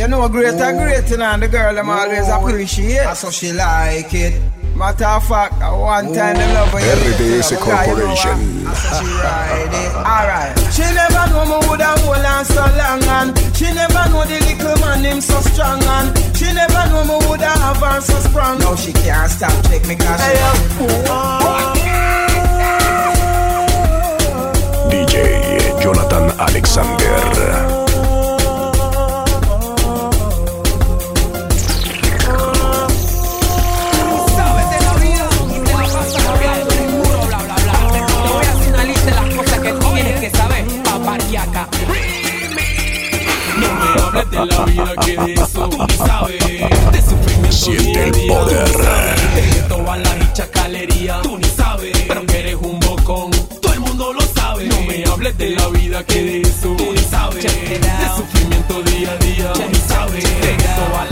You know, great and oh. great, and the girl them always oh. appreciate. That's how she like it. Matter of fact, one time the oh. love of RDS Corporation. Alright. She never know me woulda hold on so long and she never know the little man him so strong and she never know me woulda her so strong. Now she can't stop check me cause she DJ Jonathan Alexander. De la vida que de eso tú sabes. De sufrimiento Siente el poder. De toda la chacalería, tú ni sabes. Pero que eres un bocón, todo el mundo lo sabe. No me hables de la vida que de eso tú ni sabes. De sufrimiento día a día, tú ni sabes. De toda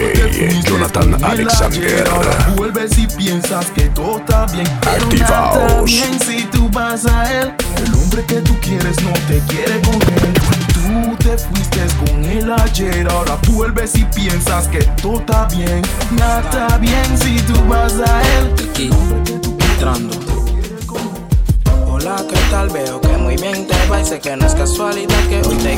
DJ Jonathan Alexander. Vuelves y piensas que todo está bien. Activaos. bien si tú vas a él. El hombre que tú quieres no te quiere coger. Tú te fuiste con él ayer. Ahora vuelves y piensas que todo está bien. Nada está bien si tú vas a él. Aquí, entrando. Hola, ¿qué tal? Veo que muy bien te va y sé que no es casualidad que hoy te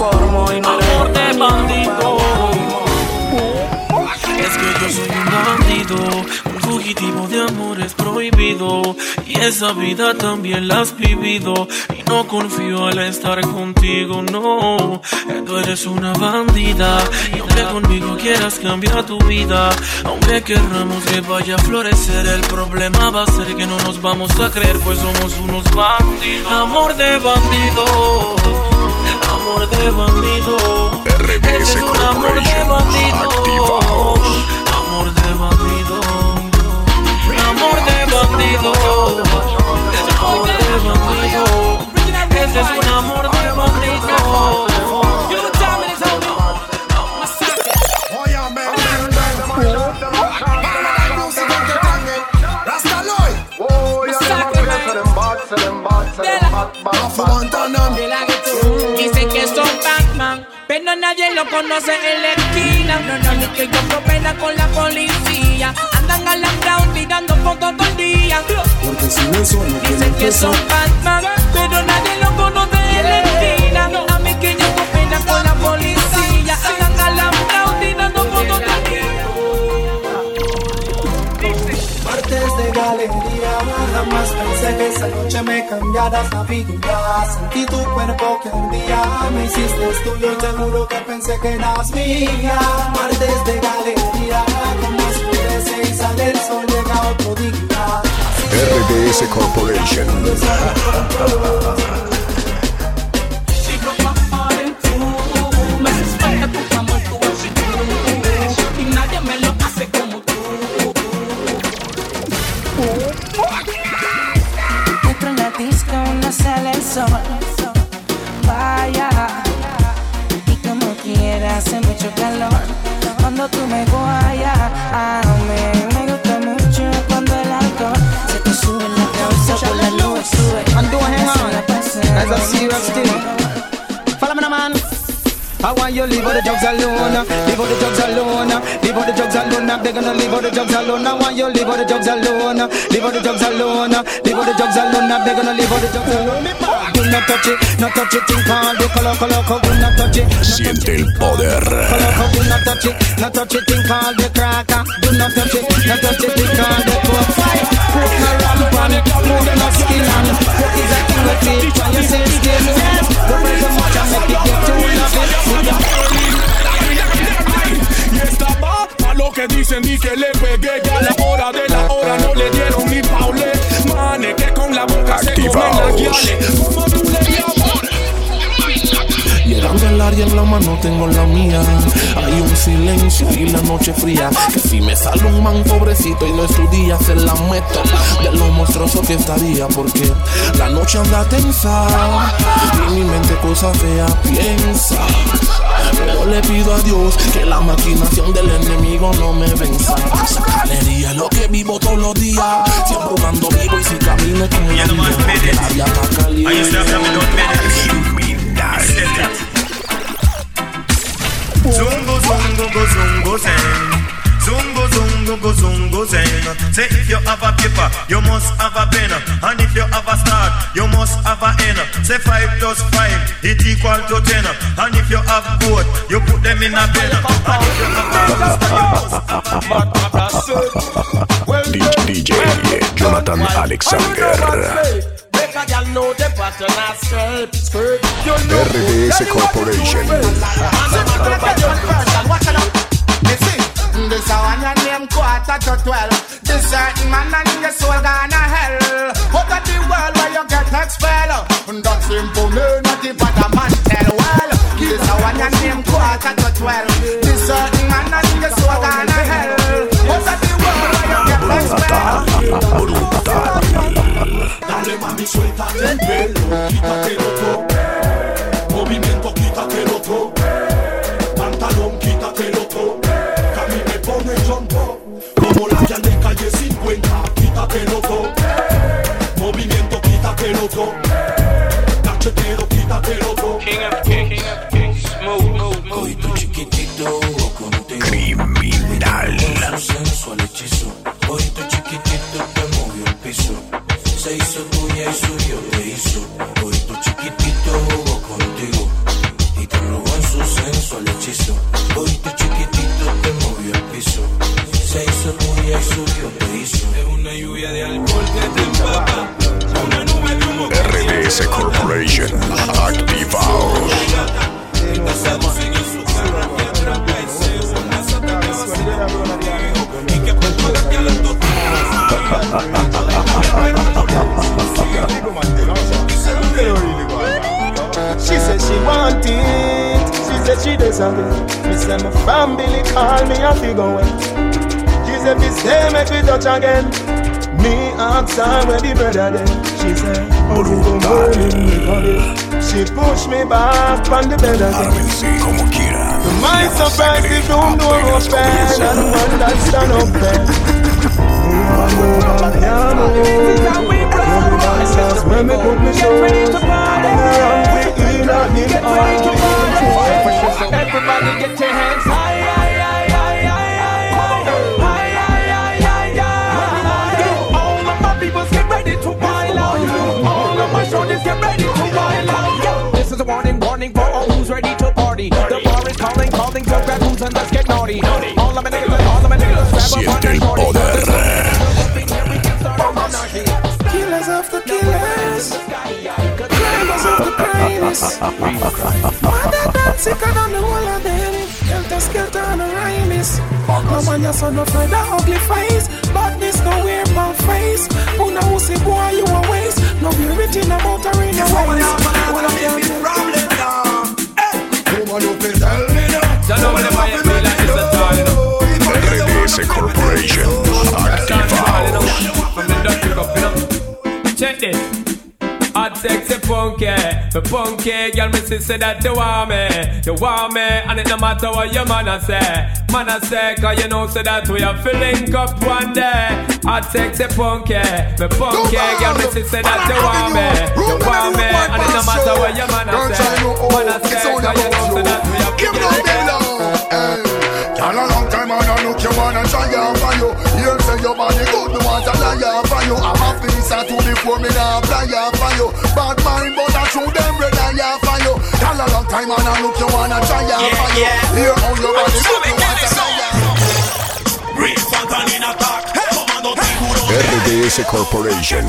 conformo y no Amor de bandido. Es que yo soy un bandido, un fugitivo de amores prohibido. Y esa vida también la has vivido. Y no confío al estar contigo, no. Tú eres una bandida. Y aunque conmigo quieras cambiar tu vida Aunque querramos que vaya a florecer El problema va a ser que no nos vamos a creer Pues somos unos bandidos. Amor de bandido Amor de bandido. Ese es un amor de bandido. Activaos. Amor de bandido. Amor de bandido. Amor de bandido. Ese es un amor de bandido. Dicen que son Batman, pero nadie lo conoce en la esquina. No, no, ni que yo propena con la policía. Andan alambrados tirando fotos todo el día. Dicen que son Batman, pero nadie lo conoce en la esquina. A mí que yo propena con la policía. Andan alambrados De galería, jamás pensé que esa noche me cambiaras la vida. Sentí tu cuerpo que ardía, me hiciste tuyo y te juro que pensé que eras mía. Martes de galería, como oscurece y sale el sol, llega otro día. RDS Corporation. Mucho calor. Cuando tú me guayas, a mí me gusta mucho cuando el alcohol se te sube en la cabeza por la nube sube. And don't hang on. la pasa That's a bien. serious thing. Follow me man. I want you leave all the drugs alone, leave all the drugs alone, leave all the drugs alone. I'm begging to leave all the drugs alone. I want you leave all the drugs alone, leave all the drugs alone, leave all the drugs alone. I'm begging to leave all the drugs alone. Siente el poder. Y estaba pa' lo que dicen y que le pegué ya la hora de la hora no le dieron ni paule mane que la boca se comen las Activaos. guiales como tú le llamas Y el Candelaria en la mano tengo la mía. Hay un silencio y la noche fría. Que si me sale un man pobrecito y no estudia, se la meto de lo monstruoso que estaría. Porque la noche anda tensa y mi mente cosa fea piensa. Pero le pido a Dios que la maquinación del enemigo no me venza. Galería lo que vivo todos los días. Siempre jugando vivo y si camino con la vida. La vida está caliente. Zungo, zungo, go, zungo, zeng. Zungo, zungo, go, zungo, zeng. Say if you have a paper, you must have a pen. And if you have a start, you must have a end. Say five plus five, it equal to ten. And if you have both, you put them in a pen. And if you have DJ Jonathan Alexander. Make a girl know the pattern of skirt, skirt. You know RDS Corporation. This a one your name quarter to twelve. This certain man and your soul gonna hell. Out of the world where you get expelled. That simple me not the bad man tell well. This a one your name quarter to twelve. This certain man and your soul gonna hell. Out of the world where you get expelled. Dale mami, suéltate el pelo, quítatelo todo. Movimiento, and get your hands high. Get ready to wild. This is a warning, warning for all who's ready to party. The bar is calling, calling to grab who's and let's get naughty. All of my niggas, all of my niggas, grab up one party. of the killers, killers of the greatest. Sicker than the whole of the enemy. Helter skelter and a rhyme is. No man you son of the ugly face. Badness no wear my face. Who now who say boy you a waste. No be written about her in your ways. One of them is problem now. Hey, woman you can tell me now. Tell them what I feel like it's a time. RDS Corporation. Active House. Check this. Sexy funky, the funky girl, me say that you want me, you want me, and it no matter what your man a say, man a say, cause you know say that we are feeling up one day. Hot sexy funky, the funky girl, me say that you want me, you want me, and it no matter what your man a say, man a say, cause you know say that we are feeling up Girl, a long time and I look you wanna try out for you. You say your body good, me want to lie out for you. I'm a visa to before me now fly out for you. Bad mind, but I true them red eye out for you. Girl, a long time and I look you wanna try out for you. Hear how your body good, me want to lie out. Real Fantan in attack. Comando tiburón. RDS Corporation.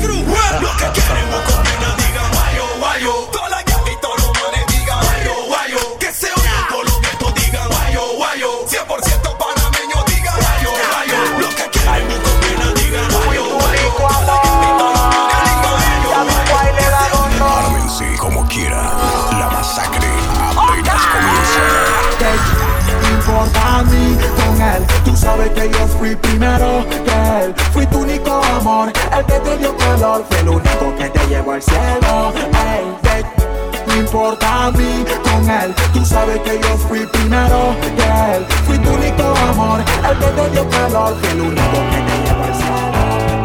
Sabes que yo fui primero que él. Fui tu único amor, el que te dio color. Fue el único que te llevó al cielo. Ey, no importa a mí con él. Tú sabes que yo fui primero que él. Fui tu único amor, el que te dio calor. Fue el único que te llevó al cielo.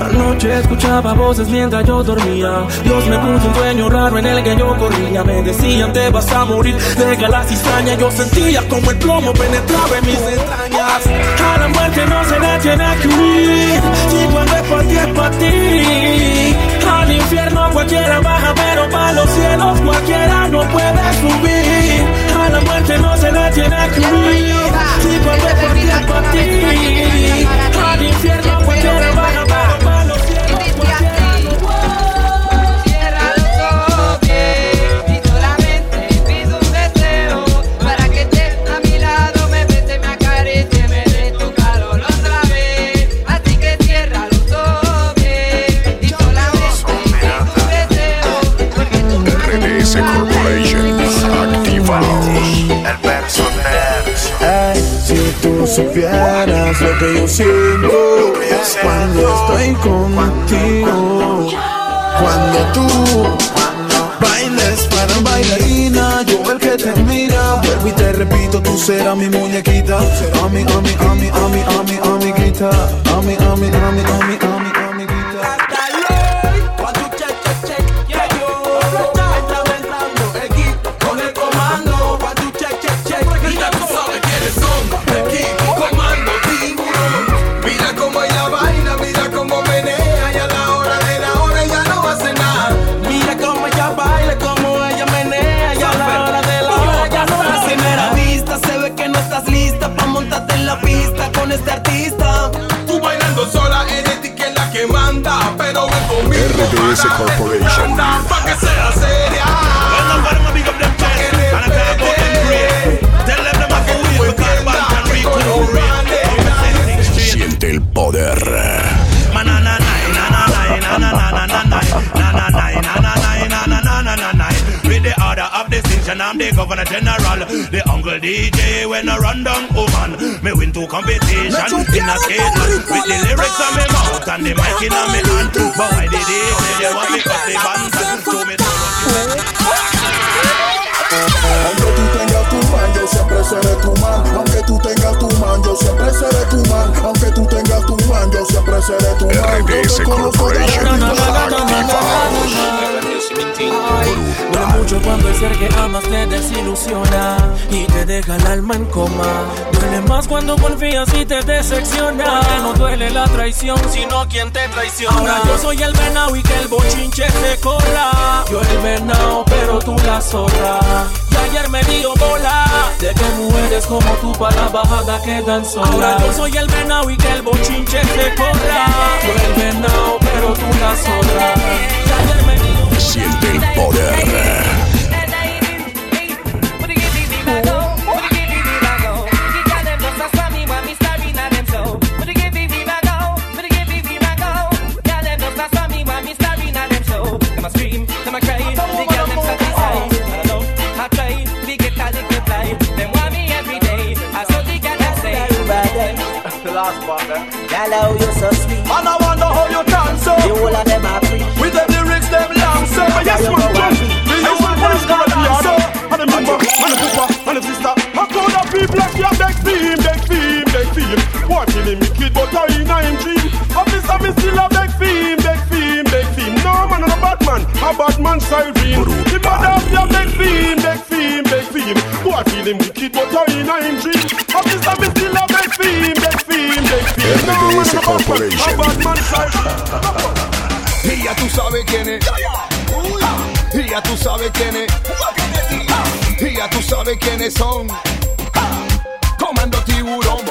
Anoche escuchaba voces mientras yo dormía. Dios me puso un sueño raro en el que yo corría. Me decían te vas a morir de galas extrañas. Yo sentía como el plomo penetraba en mis entrañas. A la muerte no se la tiene que huir. Si cuando es por ti es por ti. Al infierno cualquiera baja, pero para los cielos cualquiera no puede subir. A la muerte no se la tiene que huir. Si cuando es por ti es por ti. Al infierno supieras lo que yo siento cuando estoy contigo, cuando tú bailes para bailarina, yo el que te mira, vuelvo y te repito, tú serás mi muñequita, a mi, a mi, a mi, a mi, a mi, a mi, a mi, a mi, a mi. Para Corporation. Of distinction, I'm the governor general. The uncle DJ when I run down woman. Me win two competition in a skate with the lyrics on my mouth and the mic in my hand. But why did they say they want me cut the band? So me Aunque tú tengas tu man, yo siempre seré tu man. Aunque tú tengas tu man, yo siempre seré tu man. Aunque tú tengas tu man, yo siempre seré tu man. Yo RDS te conozco de Corporation. Duele mucho cuando el ser que amas te desilusiona y te deja el alma en coma. Duele más cuando confías y te decepciona. Porque no duele la traición, sino quien te traiciona. Ahora yo soy el venado y que el bochinche se corra. Yo el venado, pero tú la zorra. Y ayer me dio bola de que mujeres como tú para la bajada quedan solas. Ahora yo soy el venado y que el bochinche se corra. Yo el venado, pero tú la zorra. Y ayer me Siente el poder. Hello, you so sweet. And I wonder how you dance so. The whole of them are so. Yes, you man. know what? The youth will dance. And the member, and the papa, and the sister. A crowd of people like you beg for him, beg for him, beg for him. Watching him kid, but I in a him dream. Officer, me still a beg for him, beg for him, beg for him. No man, I'm a bad man, a bad man siren. The mother of you beg for him, beg for him, beg for him. Watching him kid, but I in a him dream. Officer, me still a beg for him, beg for him, beg for him. No man, RDS I'm a bad man, a Corporation. bad man siren. Y ya tú sabes quién es. Ya tú sabes quién es. Y ya tú sabes quiénes son. Comando tiburón.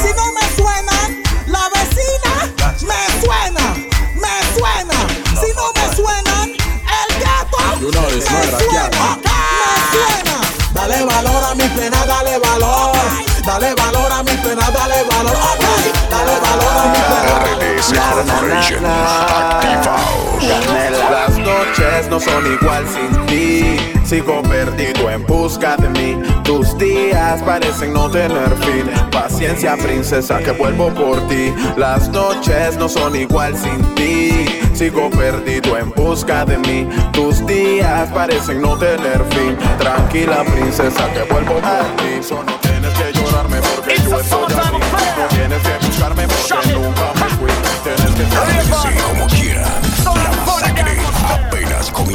Si no me suenan, la vecina me suena, me suena. Si no me suenan, el gato You know it's me suena, me suena. Dale valor a mi pena, dale valor. Dale valor a mi pena, dale valor. Dale valor a mi pena. Noches no son igual sin ti. Sigo perdido en busca de mí. Tus días parecen no tener fin. Paciencia, princesa, que vuelvo por ti. Las noches no son igual sin ti. Sigo perdido en busca de mí. Tus días parecen no tener fin. Tranquila, princesa, que vuelvo por ti. Solo no tienes que llorarme porque yo estoy así. No tienes que buscarme porque nunca me fui. Tienes que estar como quieran.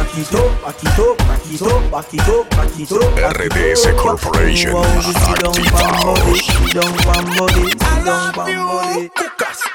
paquito, paquito, paquito, paquito, paquito. RDS Corporation. Activaos. Cucas, cucas.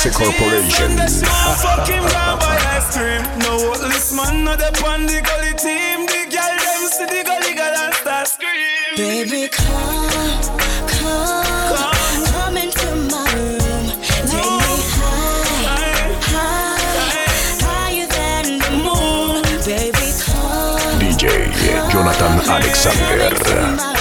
RDS Corporation. Fucking rabbi ice cream. No, this man not the on gully team. The girl them see the gully girl and start scream. Baby, come, come, come into my room. Take me high, high, higher than the moon. Baby, come, DJ Jonathan Alexander.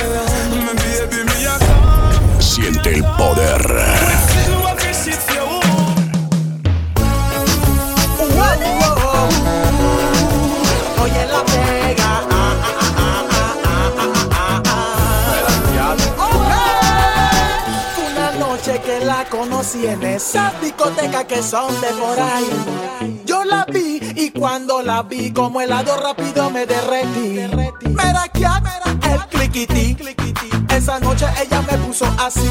En esa discoteca que son de por ahí. Yo la vi y cuando la vi como helado rápido me derretí. Mira que el cliquití. Esa noche ella me puso así.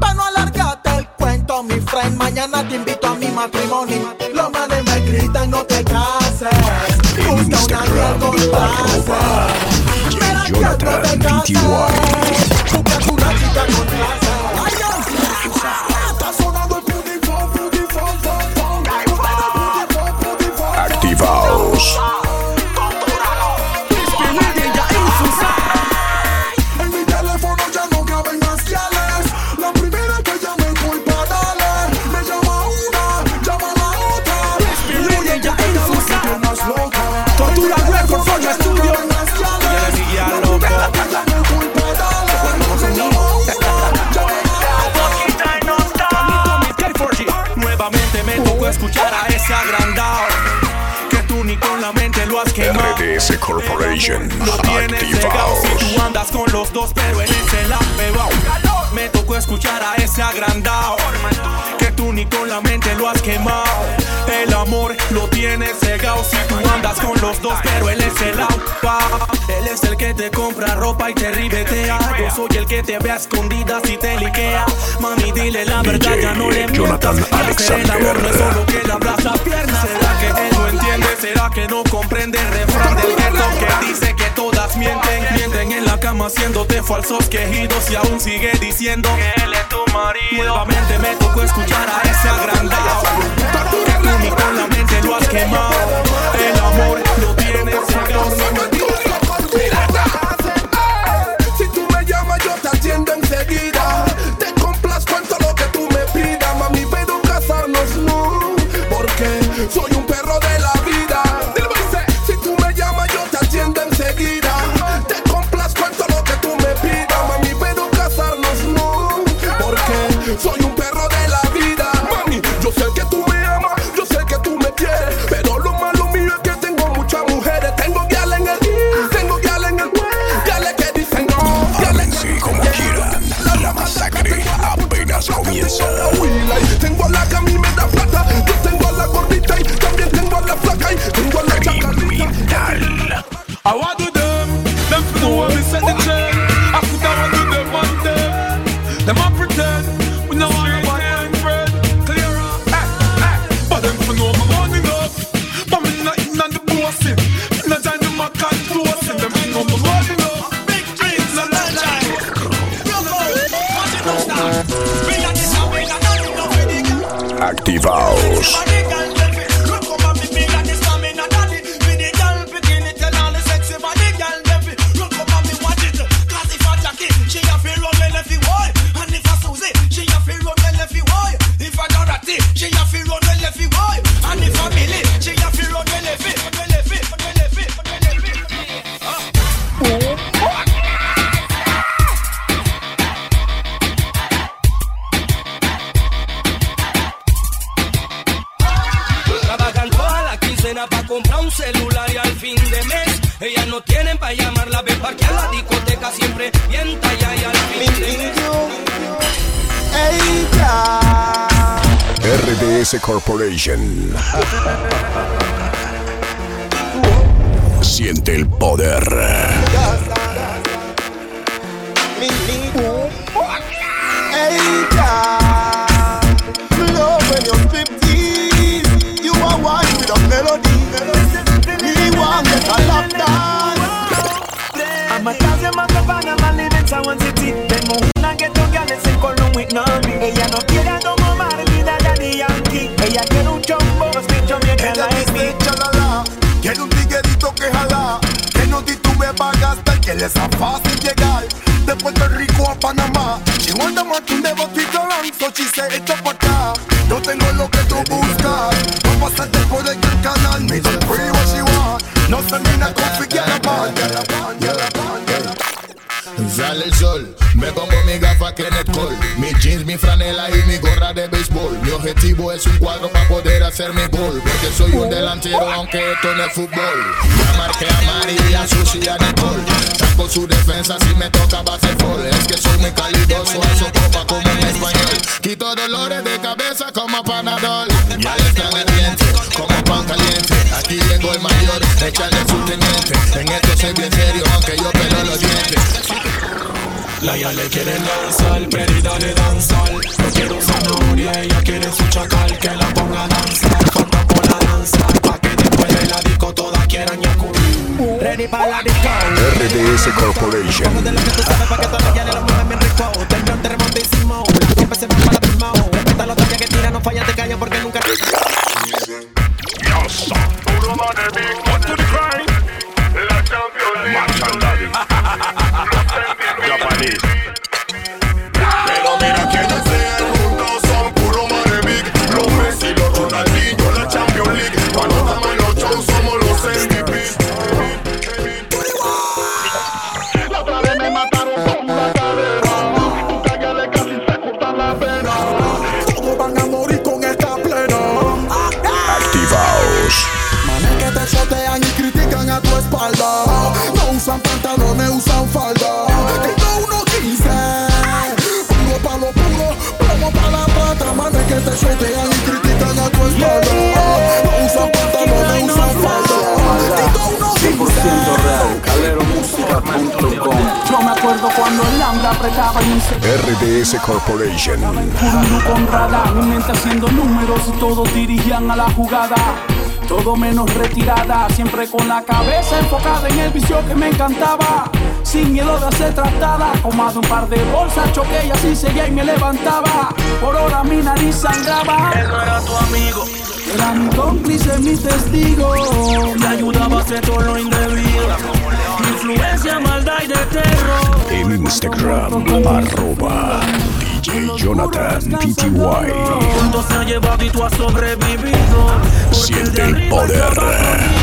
Pa' no alargarte el cuento, mi friend, mañana te invito a mi matrimonio. Los manes me gritan, no te cases. Busca una girl con clase. Mira que no te una chica con clase. RDS Corporation. Tienes cegado si tú Activaos. andas con los dos pero en ese la Me tocó escuchar a ese agrandado Que tú ni con la mente lo has quemado El amor lo tienes cegado si tú andas con los dos pero él es el Él es el que te compra ropa y te ribetea Yo soy el que te ve a escondidas y te liquea Mami dile la verdad ya no le Jonathan mientas Hacer el amor no es Alexander. solo que le abras la pierna ¿Será que él no entiende? ¿Será que no comprende el refrán del gueto que dice que todas mienten? Mienten en la cama haciéndote falsos quejidos y aún sigue diciendo que él es tu marido. Nuevamente me tocó escuchar a ese agrandado que tú ni con la mente lo has quemado. El amor lo tienes cegado. music. Hacer mi gol Porque soy un delantero aunque esto no es fútbol. Ya marqué a María, Susi y a Nicole. Saco su defensa si me toca baseball Es que soy muy calidoso, eso copa como un español. Quito dolores de cabeza como panadol. Ya le están ardiente, como pan caliente. Aquí llegó el mayor, échale su teniente. En esto soy bien serio, aunque yo pelo los dientes La ya le quiere lanzar, perida de danzar. No quiero zanahoria, ella quiere su chacal que la ponga a danzar. Falta por la danza, pa' que después de la disco todas quieran yacu. Ready para la disco. RDS Corporation. de lo que tú sabes pa' que todas las llanes lo mueven bien rico. Temblón, terremoto y sismo. Siempre se van para la misma. Respeta los toques que tira, no falla, te callo porque nunca. Pero RDS Corporation. Jugando con radar, mi mente haciendo números y todos dirigían a la jugada. Todo menos retirada, siempre con la cabeza enfocada en el vicio que me encantaba. Sin miedo de ser tratada, de un par de bolsas choqué y así seguía y me levantaba. Por hora mi nariz sangraba. Él no era tu amigo. Era mi cómplice, mi testigo. Me ayudaba a hacer todo lo indebido. Influencia, maldad y de terror. En Instagram, arroba DJ Jonathan PTY. Juntos se ha llevado y tú has sobrevivido. Siente el poder.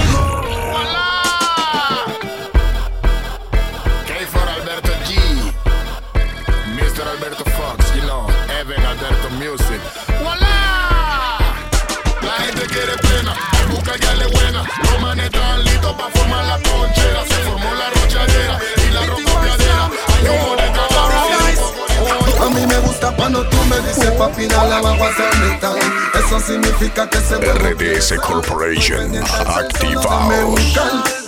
papina la vamos a hacer metal. Eso significa que se RDS Corporation, activados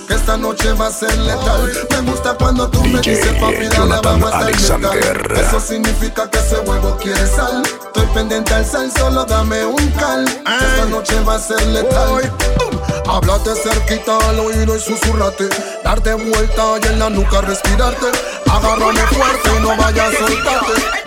que esta noche va a ser letal. Me gusta cuando tú DJ me dices papi, la vamos a Alexander. Eso significa que ese huevo quiere sal. Estoy pendiente al sal, solo dame un cal. Que esta noche va a ser letal. Hoy, háblate cerquita al oído y susurrate. Darte vuelta y en la nuca respirarte. Agárrame fuerte y no vayas a soltarte.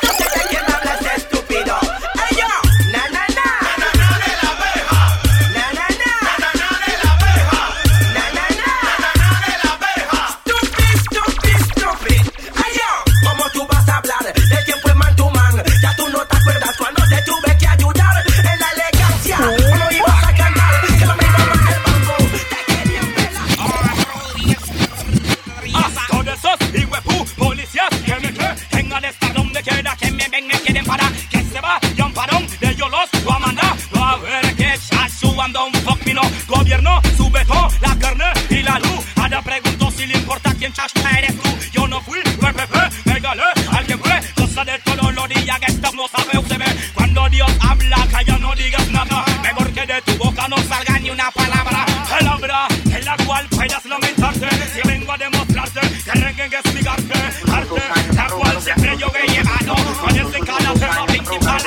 no salga ni una palabra palabra en la cual puedas lamentarte. Si vengo a demostrarte que reggae es mi arte, arte la cual siempre yo he llevado con este cara tema principal.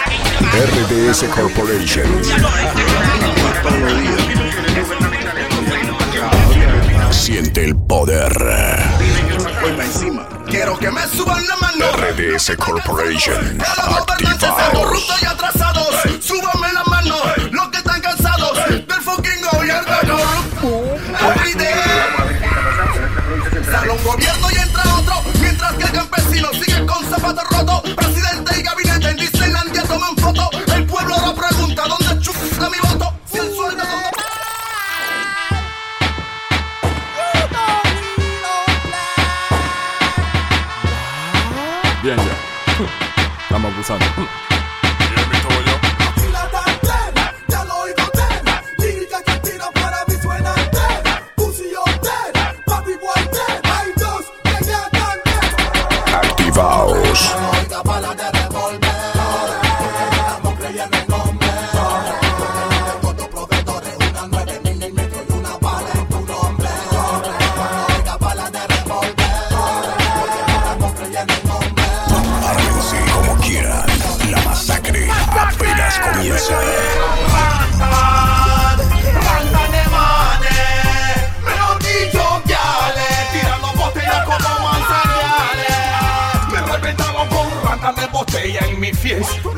RDS Corporation. Siente el poder. encima. Quiero que me suban la mano. RDS Corporation. Activa. y atrasados. interessant. guys.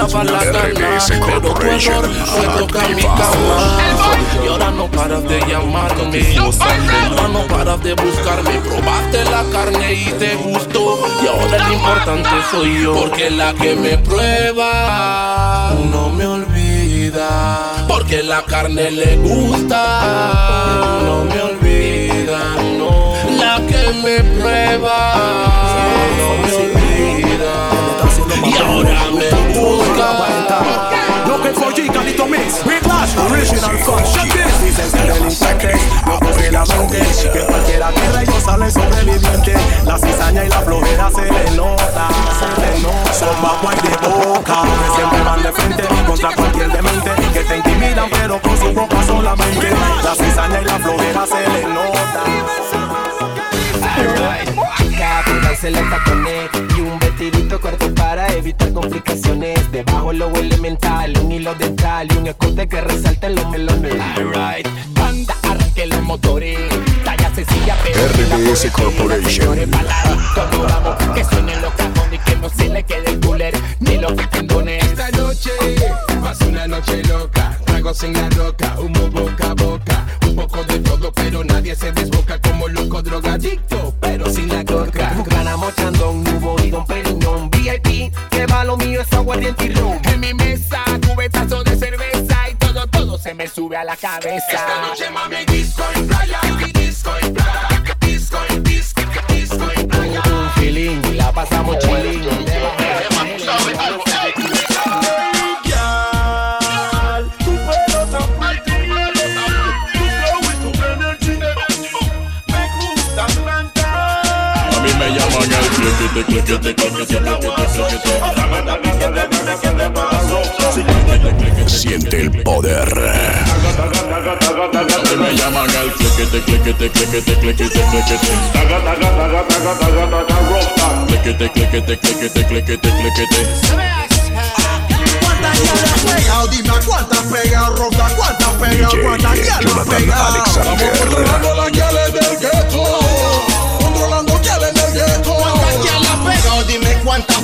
Daba la gana. Pero tu error fue tocar mi cama. Y ahora no paras de llamarme. Ahora no paras de buscarme. Probaste la carne y te gustó. Y ahora el importante soy yo. Porque la que me prueba no me olvida. Porque la carne le gusta. No me olvida, no. La que me prueba no me olvida. Y ahora me busca. Looking for G, Calito Mix, Lash, original son, shut this. Dicen ser delincuentes, no coge la mente, que cualquiera que rey sale sobreviviente. La cizaña y la flojera se le nota, se le nota. Son bajo y de boca, que siempre van de frente contra cualquier demente. Que te intimidan, pero con su boca solamente. La cizaña y la flojera se le nota. Ponerse los tacones y un vestidito corto para evitar complicaciones. Debajo lo elemental, un hilo dental y un escote que resalte en los melones. Alright, banda, arranque los motores. Talla sencilla, pero RBS Corporation. Que suenen los cajones y que no se le quede el cooler ni los tendones. Esta noche pasa una noche loca, tragos en la roca, humo boca a boca, nadie se desboca como loco drogadicto, pero sin la coca. Ganamos chandón, nubo y don Periñón VIP, que va lo mío es aguardiente y ron En mi mesa, cubetazo de cerveza y todo, todo se me sube a la cabeza Esta noche mami disco y playa, disco y playa, disco y disco, disco y playa. Un feeling, y la pasamos chilling Siente el poder. Me llaman el cliquete, cliquete, cliquete, cliquete, cliquete. Cliquete, cliquete, cliquete, cliquete, cliquete. ¿Cuántas ya le has pegado? Dime cuántas pegado, Roca, cuántas pegado, cuántas. Vamos controlando las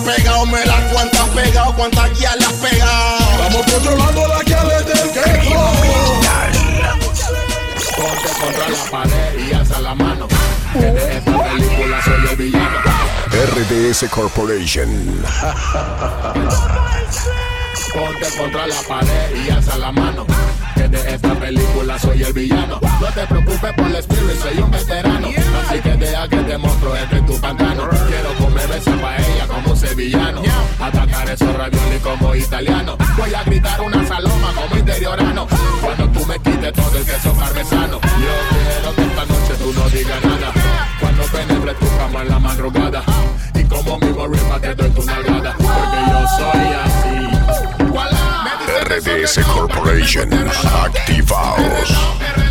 pegado, me las cuántas pegado, cuántas ya le has pegado. Vamos controlando las guiales del gueto. Ponte contra la pared y alza la mano. Que de esta película soy el villano. RDS Corporation. Ponte contra la pared y alza la mano. Que de esta película soy el villano. No te preocupes por el spirit, soy un veterano. Así que deja que te monstruo entre tu pantano. Quiero comer esa paella como sevillano. Atacar esos raviolis como italiano. Voy a gritar una saloma como interiorano. Cuando tú me quites todo el queso parmesano. Yo quiero que esta noche tú no digas nada. Cuando penetre tu cama en la madrugada. Y como mi rima te doy tu nalgada. Porque yo soy así. RDS Corporation. Activaos.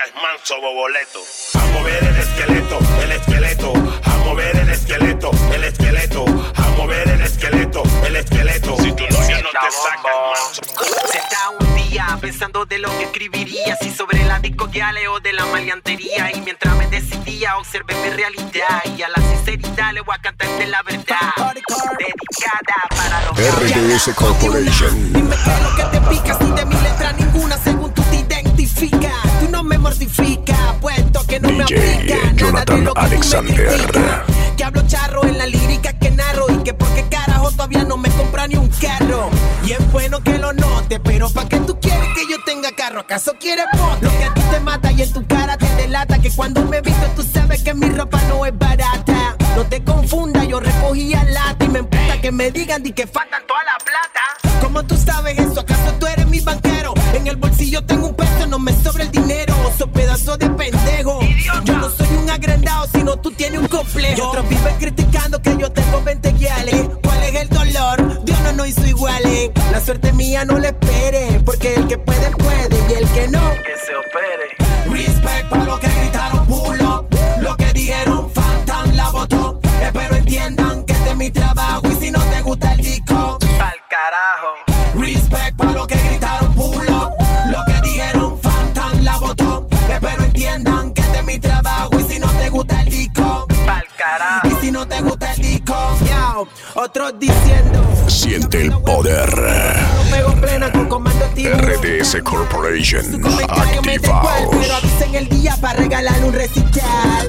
Saca, es manso boboleto. A mover el esqueleto, el esqueleto. A mover el esqueleto, el esqueleto. A mover el esqueleto, el esqueleto. Si tu novio no te saca, es manso. Sentado un día pensando de lo que escribiría Si sobre la disco guiale o de la maleantería Y mientras me decidía observé mi realidad Y a la sinceridad le voy a cantar de la verdad Dedicada para los RDS Corporation. Dime qué es lo que te pica si de mi Que me hablo charro en la lírica que narro Y que porque carajo todavía no me compra ni un carro. Y es bueno que lo note Pero pa' que tú quieres que yo tenga carro ¿Acaso quieres bote? Lo que a ti te mata y en tu cara te delata Que cuando me visto tú sabes que mi ropa no es barata. No te confunda, yo recogía lata Y me emputa que me digan di que faltan toda la plata. ¿Cómo tú sabes eso? ¿Acaso tú eres mi banquero? En el bolsillo tengo un peso, no me sobra el dinero. Oso pedazo de pendejo. Yo no soy un agrandado, tú tienes un complejo. Y otros viven criticando que yo tengo 20 guiales. ¿Cuál es el dolor? Dios no nos hizo iguales. La suerte mía no le espere, porque el que puede, puede. Y el que no, que se opere. Respect para lo que gritaron pulo. Lo que dijeron, Phantom la votó. Espero entiendan que este es mi trabajo Carajo. Y si no te gusta el disco, miau, otros diciendo. Siente el poder. RDS Corporation activados. Pero avisen el día para regalar un recital.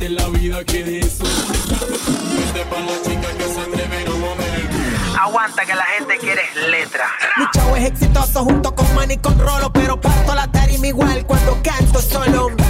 De la vida que de eso. Vete para la chica que se atreven a mover el Aguanta que la gente quiere letras. Mi es exitoso junto con Manny con Rolo, pero solo.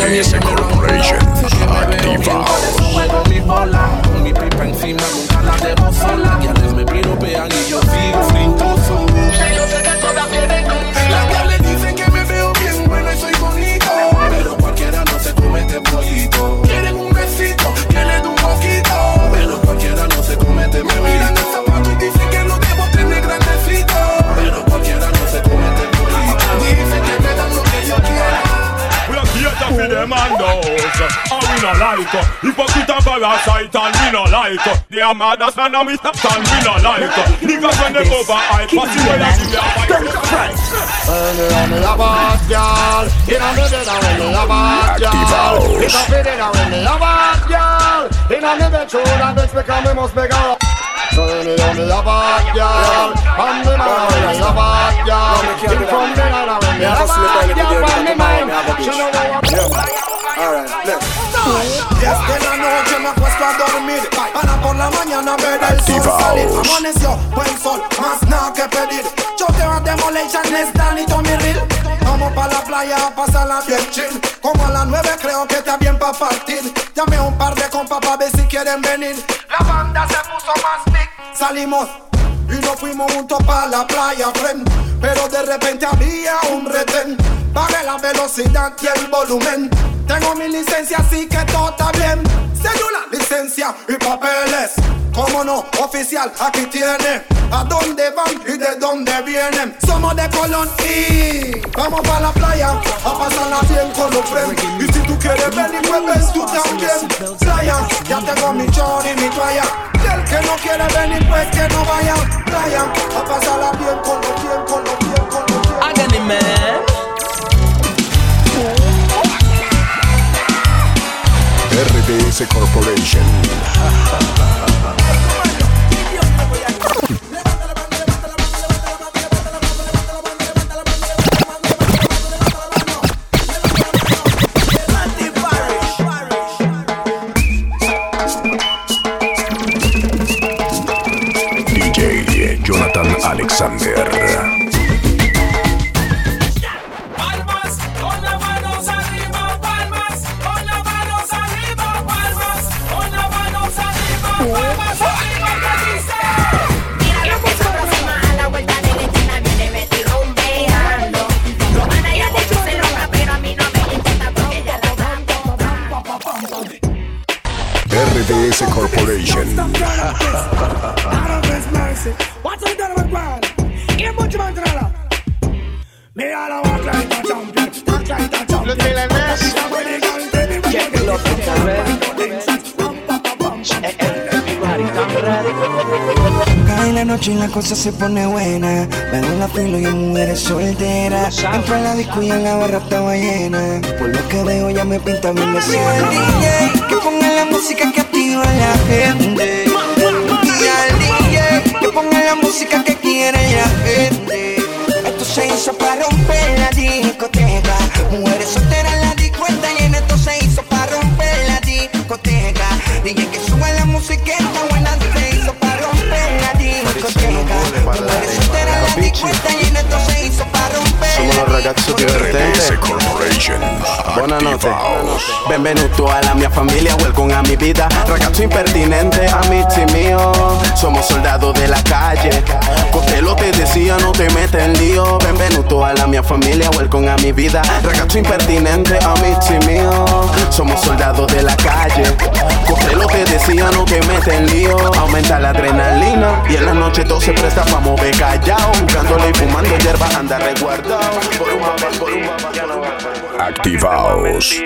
Corporation. Activa. Mi pipa encima no like uh, Hypocrite and parasite and we no like uh, They are mad as man and we stop and we no like uh, Niggas when they over hype Pass it well as if they are fight When me and me a bad girl Inna me bed and when me a bad girl It a fit inna when me a bad girl Inna me bed true that bitch because me must make her So when me and me a bad girl And me man when me a bad girl In from me and when me a bad girl From me mind She know what Alright, let's Desde la noche me acuesto a dormir. Para por la mañana ver el sol salir. Amaneció buen sol, más nada que pedir. Choqueo a Demolition, Stan y Tommy Real Vamos pa' la playa a pasarla bien chill. Como a las nueve creo que está bien pa' partir. Llamé a un par de compas pa' ver si quieren venir. La banda se puso más big. Salimos y nos fuimos juntos pa' la playa, friend. Pero de repente había un retén. Pagué la velocidad y el volumen Tengo mi licencia así que todo está bien. Cédula, licencia y papeles Cómo no, oficial, aquí tiene. A dónde van y de dónde vienen? Somos de Colón y Vamos pa' la playa A pasarla bien con los friends. Y si tú quieres venir pues tú también. Playa, ya tengo mi chor y mi toalla. El que no quiere venir pues que no vaya. Playa, a pasarla bien con los bien, con los bien, con los bien Háganle, man. RDS Corporation. cosa se pone buena. Ven en la fila y hay mujeres solteras. Entro a la disco y en la barra estaba llena. Por lo que veo ya me pinta bien ser DJ. Que ponga la música que activa a la gente. Y al DJ que ponga la música que quiere la gente. Esto se hizo para romper la discoteca. Mujeres solteras ragazzo divertente. Buonanotte Benvenuto alla mia familia, welcome a mi vida. Ragazzo impertinente, amici mío Somos soldados de la calle. Costello te decía, no te metes en lío. Benvenuto a la mia familia, welcome a mi vida. Ragazzo impertinente, amici mío Somos soldados de la calle. Costello te decía, no te metes en lío. Aumenta la adrenalina Y en la noche todo se presta pa' mover callao. Buscándole y fumando hierba, anda resguardado Activaos.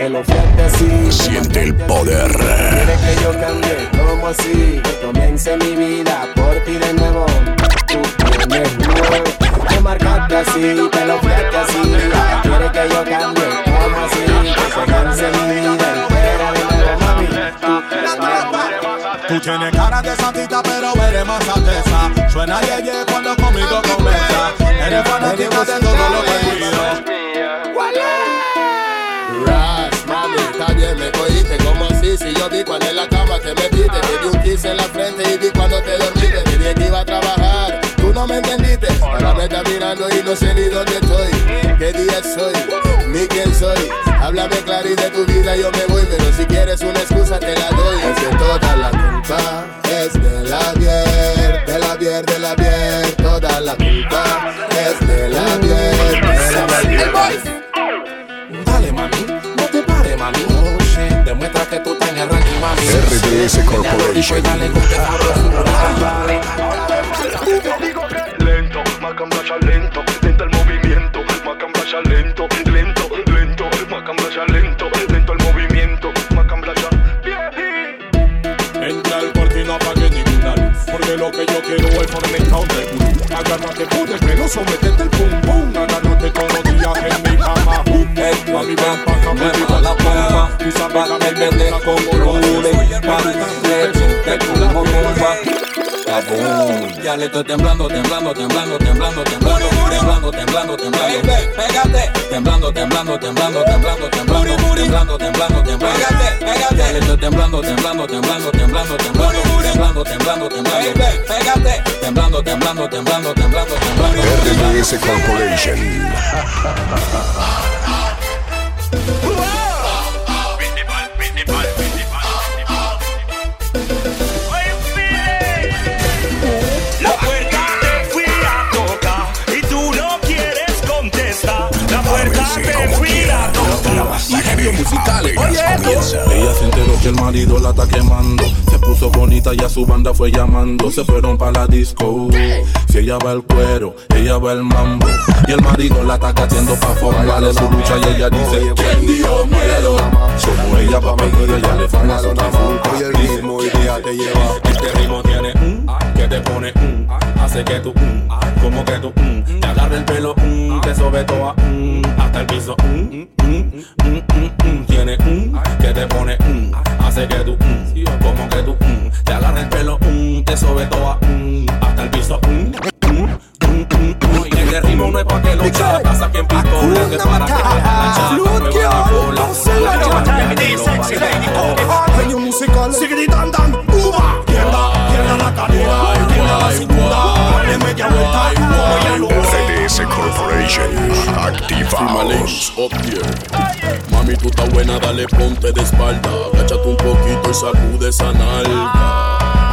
Siente el poder. Quiere que yo cambie, como así? Que comience mi vida por ti de nuevo. Tú tienes miedo, me marcaste así, te lo fleaste así. Quiere que yo cambie, como así? Que comience mi vida entera de nuevo, mami. Tú tienes cara de santita, pero eres más alteza. Suena yeye cuando conmigo comienza. Eres fanática de todo lo que cuido. Ras, mami, está bien, me cogiste como así Si yo vi cuando en la cama te metiste Te di un kiss en la frente y vi cuando te dormiste Te dije que iba a trabajar, tú no me entendiste Ahora me estás mirando y no sé ni dónde estoy ¿Qué día soy? Ni quién soy Háblame claro y de tu vida yo me voy Pero si quieres una excusa te la doy Es que toda la culpa es de la bier De la bier, de la bier Toda la culpa es de la bier de la bier Dale, mami, no te pares, mami. Oh, demuestra que tú estás en el ranking, mami. RBS Corporation. Lento, macambracha lento, lento el movimiento, macambracha lento, lento, lento, macambracha lento, lento el movimiento, macambracha. Entra al cuarto y no apague ninguna luz Porque lo que yo quiero es fornicar de culo Agárrate por el pelo, sometete el pum pum. Agárrate todos los días en mi cama. Mami ven me la pompa Y sábame el veneno como lule Te como bomba Ya le estoy temblando, temblando, temblando, temblando, temblando, temblando, temblando, temblando. Pégate. Temblando, temblando, temblando, temblando, temblando, temblando, temblando, temblando. Pégate, pégate. Ya le estoy temblando, temblando, temblando, temblando, temblando, temblando, temblando, temblando. Pégate. Temblando, temblando, temblando, temblando, temblando. RBS Corporation. Ella se enteró que el marido la está quemando. Se puso bonita y a su banda fue llamando. Se fueron para la disco. Si ella va al cuero, ella va al mambo. Y el marido la está catiendo pa' formarle su lucha. Y ella dice: ¿Quién dio miedo? Ella pa' medio, ella le fama su Y el ritmo hoy día te lleva. Este ritmo tiene un que te pone un hace que tú un como que tú un te agarra el pelo un te sobe toda un hasta el piso un un un un un tiene un que te pone un hace que tú un como que tú un te agarra el pelo un te sobe toda un hasta el piso un este ritmo no es pa' que pasa para la musical, dan uva. Pierda, pierda la calidad, pierda la cintura. Dale media vuelta, Corporation. Activaos. up here. Mami, tú estás buena, dale ponte de espalda. Agáchate un poquito y sacude esa nalga.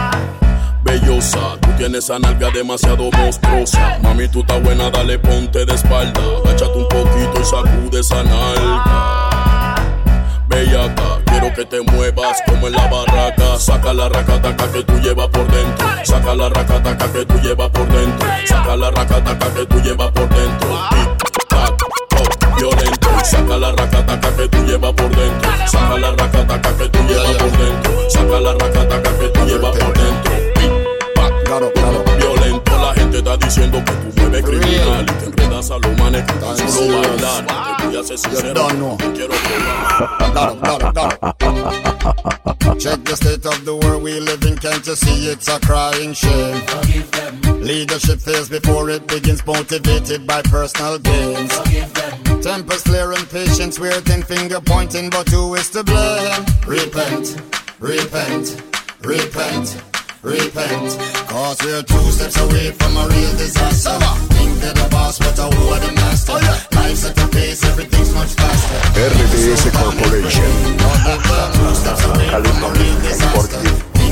Tú tienes esa nalga demasiado monstruosa. Mami, tú estás buena, dale ponte de espalda. Agáchate un poquito y sacude esa nalga. Bellaca, quiero que te muevas como en la barraca. Saca la racataca que tú llevas por dentro. Saca la racataca que tú llevas por dentro. Saca la racataca que tú llevas por dentro. Tac, violento. Saca la racataca que tú llevas por dentro. Saca la racataca que tú llevas por dentro. Saca la racataca que tú llevas por dentro. Tic, tac, violento. La gente está diciendo que tú mueves criminal y te enredas a los manes que tan solo bailar. Te voy a ser sincero, no. quiero Check the state of the world we live in, can't you see it's a crying shame? Leadership fails before it begins, motivated by personal gains. Tempers flare and patience. Waiting, finger pointing, but who is to blame? Repent, repent, repent, repent. Cause we're two steps away from a real disaster. Think to the boss, but I who are the master. Oh, Life's at a pace, everything's much faster. RDS Corporation.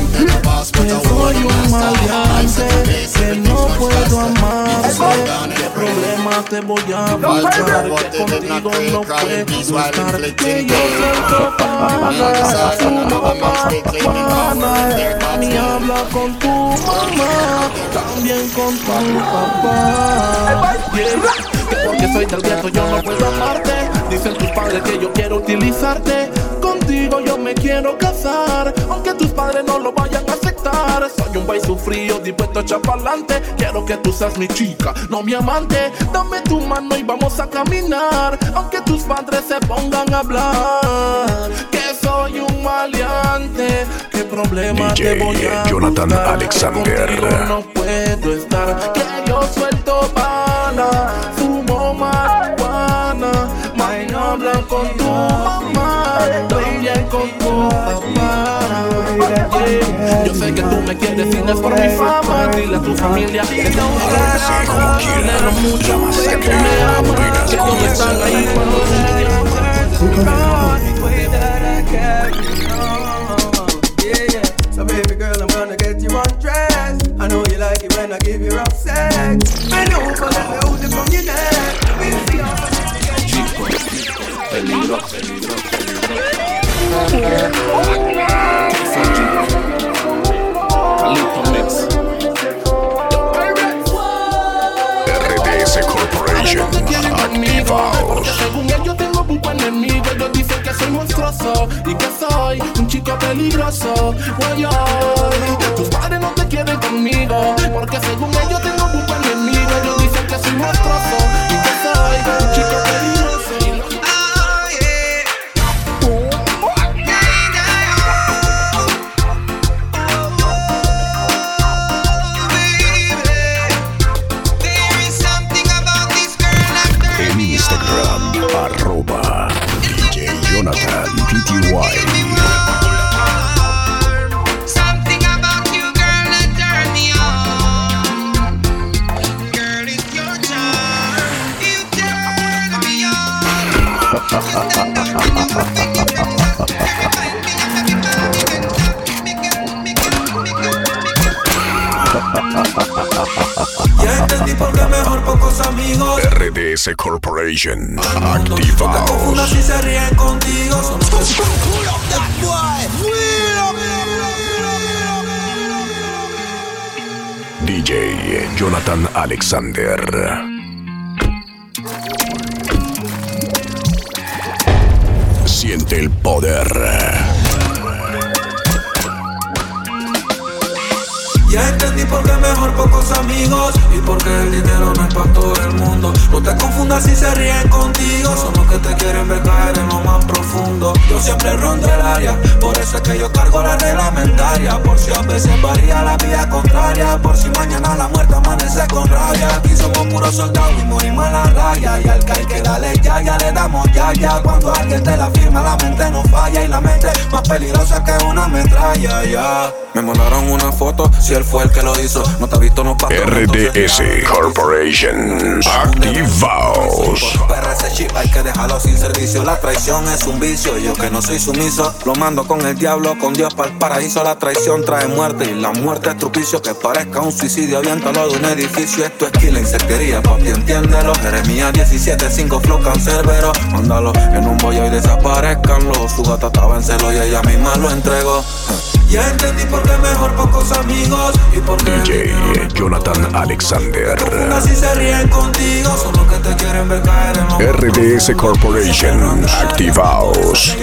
Que soy un maleante, que no puedo amarte. ¿Qué problema te voy a buscar? Que contigo no puedo estar. Que yo suelto para fumo marihuana. Ni habla con tu mamá, también con tu papá. Que porque soy del gueto yo no puedo amarte. Dicen tus padres que yo quiero utilizarte. Contigo yo me quiero casar, aunque tus padres no lo vayan a aceptar. Soy un baile sufrido, dispuesto a echar pa'lante. Quiero que tú seas mi chica, no mi amante. Dame tu mano y vamos a caminar, aunque tus padres se pongan a hablar. Que soy un maleante, qué problema te voy a Jonathan buscar? Alexander. Contigo no puedo estar, que yo suelto bala, fumo marihuana, may no hablan con tu mamá, también con papá. Yo sé que tú me quieres y no es por mi fama, dile a tu familia que te amo, dinero mucho, que tú me amas, que todos están ahí cuando me llamas. Yeah, yeah. So baby girl, I'm gonna get you undressed. I know you like it when I give you rough sex. Bend over, let me hold it from your neck. We'll see how Peligro, peligro, RDS Corporation. Porque según ellos tengo pupa enemigo Ellos dicen que soy monstruoso Y que soy un chico peligroso Tus padres no te quieren conmigo Porque según ellos tengo pupa enemigo Ellos dicen que soy monstruoso Corporation. No te Activaos. confundas si se ríen contigo. DJ Jonathan Alexander. Siente el poder. Ya entendí por qué mejor pocos amigos y porque el dinero no es para todo el mundo. No te confundas si se ríen contigo, son los que te quieren ver caer en lo más profundo. Yo siempre rondo el área, por eso es que yo cargo la reglamentaria. Por si a veces varía la vía contraria, por si mañana la muerte amanece con rabia. Aquí somos puros soldados y morimos en la raya. Y al que hay que darle ya, ya le damos ya, ya. Cuando alguien te la firma, la mente no falla y la mente más peligrosa que una metralla, ya. Me mandaron una foto, si él fue el que lo hizo. No te ha visto, no pasó. RDS Corporation. Activaos. hay que dejarlo sin servicio. La traición es un vicio. Yo que no soy sumiso, lo mando con el diablo, con Dios para el paraíso. La traición trae muerte y la muerte es trupicio. Que parezca un suicidio, aviéntalo de un edificio. Esto es kill insectería, papi, entiéndelo. Jeremías 17, 5 flow cancerbero. Mándalo en un bollo y desaparezcanlo. Su gata estaba en celo y ella misma lo entregó. Ya entendí por qué mejor pocos amigos y DJ Jonathan Alexander. si se ríen contigo son los que te quieren ver caer en lo RDS Corporation. Activaos.